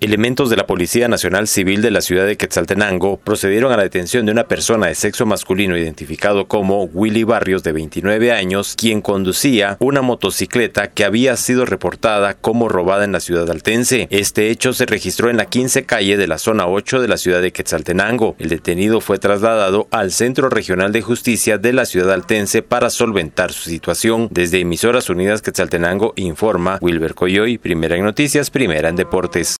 Elementos de la Policía Nacional Civil de la ciudad de Quetzaltenango procedieron a la detención de una persona de sexo masculino identificado como Willy Barrios de 29 años, quien conducía una motocicleta que había sido reportada como robada en la ciudad altense. Este hecho se registró en la 15 calle de la zona 8 de la ciudad de Quetzaltenango. El detenido fue trasladado al Centro Regional de Justicia de la ciudad altense para solventar su situación. Desde Emisoras Unidas Quetzaltenango informa Wilber Coyoy, primera en noticias, primera en deportes.